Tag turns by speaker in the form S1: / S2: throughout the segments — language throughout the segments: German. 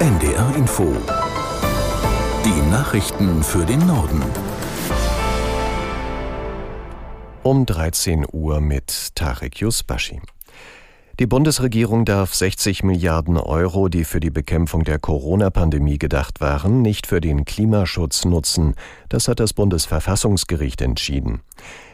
S1: NDR Info. Die Nachrichten für den Norden.
S2: Um 13 Uhr mit Tarek Yusbashi. Die Bundesregierung darf 60 Milliarden Euro, die für die Bekämpfung der Corona-Pandemie gedacht waren, nicht für den Klimaschutz nutzen. Das hat das Bundesverfassungsgericht entschieden.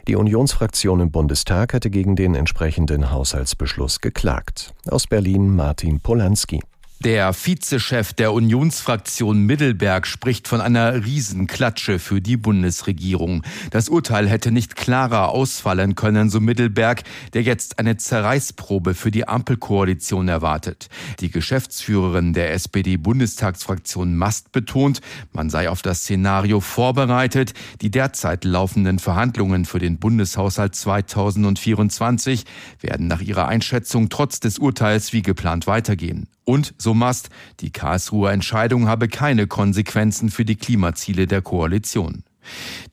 S2: Die Unionsfraktion im Bundestag hatte gegen den entsprechenden Haushaltsbeschluss geklagt. Aus Berlin Martin Polanski.
S3: Der Vizechef der Unionsfraktion Mittelberg spricht von einer Riesenklatsche für die Bundesregierung. Das Urteil hätte nicht klarer ausfallen können, so Mittelberg, der jetzt eine Zerreißprobe für die Ampelkoalition erwartet. Die Geschäftsführerin der SPD-Bundestagsfraktion Mast betont, man sei auf das Szenario vorbereitet. Die derzeit laufenden Verhandlungen für den Bundeshaushalt 2024 werden nach ihrer Einschätzung trotz des Urteils wie geplant weitergehen. Und, so Mast, die Karlsruher Entscheidung habe keine Konsequenzen für die Klimaziele der Koalition.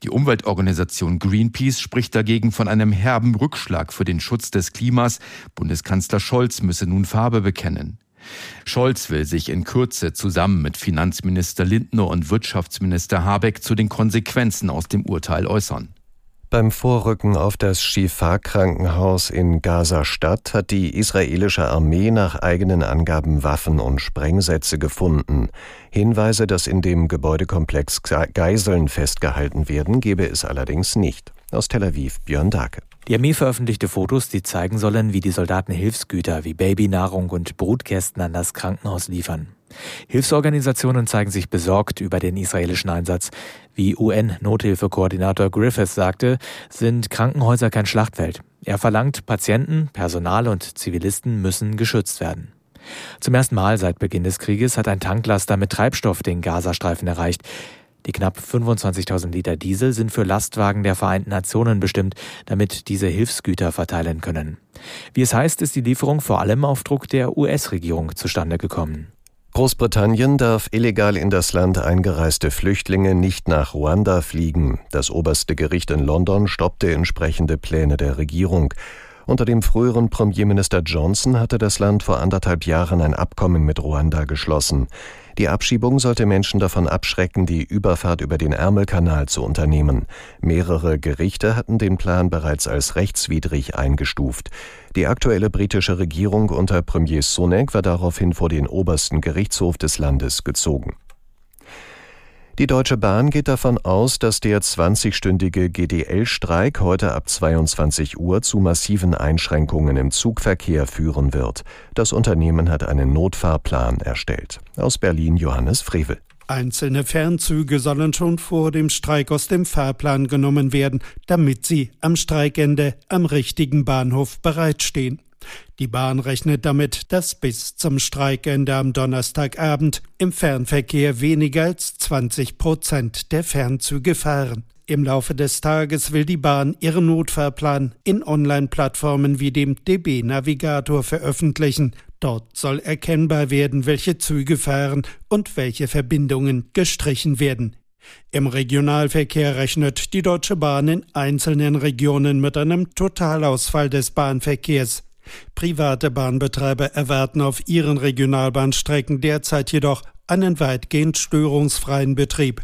S3: Die Umweltorganisation Greenpeace spricht dagegen von einem herben Rückschlag für den Schutz des Klimas. Bundeskanzler Scholz müsse nun Farbe bekennen. Scholz will sich in Kürze zusammen mit Finanzminister Lindner und Wirtschaftsminister Habeck zu den Konsequenzen aus dem Urteil äußern.
S2: Beim Vorrücken auf das Shifa-Krankenhaus in Gaza-Stadt hat die israelische Armee nach eigenen Angaben Waffen und Sprengsätze gefunden. Hinweise, dass in dem Gebäudekomplex Geiseln festgehalten werden, gebe es allerdings nicht. Aus Tel Aviv Björn Dake.
S4: Die Armee veröffentlichte Fotos, die zeigen sollen, wie die Soldaten Hilfsgüter wie Babynahrung und Brutkästen an das Krankenhaus liefern. Hilfsorganisationen zeigen sich besorgt über den israelischen Einsatz. Wie UN-Nothilfekoordinator Griffiths sagte, sind Krankenhäuser kein Schlachtfeld. Er verlangt, Patienten, Personal und Zivilisten müssen geschützt werden. Zum ersten Mal seit Beginn des Krieges hat ein Tanklaster mit Treibstoff den Gazastreifen erreicht. Die knapp 25.000 Liter Diesel sind für Lastwagen der Vereinten Nationen bestimmt, damit diese Hilfsgüter verteilen können. Wie es heißt, ist die Lieferung vor allem auf Druck der US-Regierung zustande gekommen.
S2: Großbritannien darf illegal in das Land eingereiste Flüchtlinge nicht nach Ruanda fliegen. Das oberste Gericht in London stoppte entsprechende Pläne der Regierung. Unter dem früheren Premierminister Johnson hatte das Land vor anderthalb Jahren ein Abkommen mit Ruanda geschlossen. Die Abschiebung sollte Menschen davon abschrecken, die Überfahrt über den Ärmelkanal zu unternehmen. Mehrere Gerichte hatten den Plan bereits als rechtswidrig eingestuft. Die aktuelle britische Regierung unter Premier Sunak war daraufhin vor den obersten Gerichtshof des Landes gezogen. Die Deutsche Bahn geht davon aus, dass der 20-stündige GDL-Streik heute ab 22 Uhr zu massiven Einschränkungen im Zugverkehr führen wird. Das Unternehmen hat einen Notfahrplan erstellt. Aus Berlin Johannes Frevel.
S5: Einzelne Fernzüge sollen schon vor dem Streik aus dem Fahrplan genommen werden, damit sie am Streikende am richtigen Bahnhof bereitstehen. Die Bahn rechnet damit, dass bis zum Streikende am Donnerstagabend im Fernverkehr weniger als 20 Prozent der Fernzüge fahren. Im Laufe des Tages will die Bahn ihren Notfahrplan in Online-Plattformen wie dem DB Navigator veröffentlichen. Dort soll erkennbar werden, welche Züge fahren und welche Verbindungen gestrichen werden. Im Regionalverkehr rechnet die Deutsche Bahn in einzelnen Regionen mit einem Totalausfall des Bahnverkehrs. Private Bahnbetreiber erwarten auf ihren Regionalbahnstrecken derzeit jedoch einen weitgehend störungsfreien Betrieb.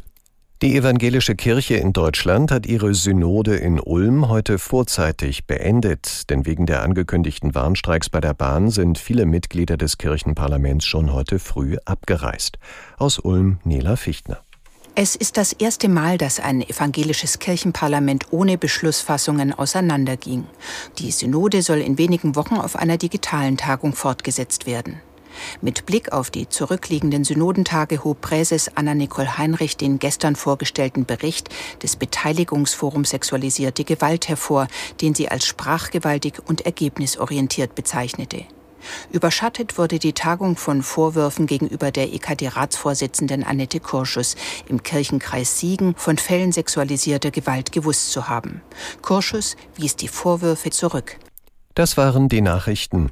S2: Die evangelische Kirche in Deutschland hat ihre Synode in Ulm heute vorzeitig beendet, denn wegen der angekündigten Warnstreiks bei der Bahn sind viele Mitglieder des Kirchenparlaments schon heute früh abgereist. Aus Ulm Nela Fichtner.
S6: Es ist das erste Mal, dass ein evangelisches Kirchenparlament ohne Beschlussfassungen auseinanderging. Die Synode soll in wenigen Wochen auf einer digitalen Tagung fortgesetzt werden. Mit Blick auf die zurückliegenden Synodentage hob Präses Anna-Nicole Heinrich den gestern vorgestellten Bericht des Beteiligungsforums Sexualisierte Gewalt hervor, den sie als sprachgewaltig und ergebnisorientiert bezeichnete. Überschattet wurde die Tagung von Vorwürfen gegenüber der EKD-Ratsvorsitzenden Annette Kurschus, im Kirchenkreis Siegen von Fällen sexualisierter Gewalt gewusst zu haben. Kurschus wies die Vorwürfe zurück.
S2: Das waren die Nachrichten.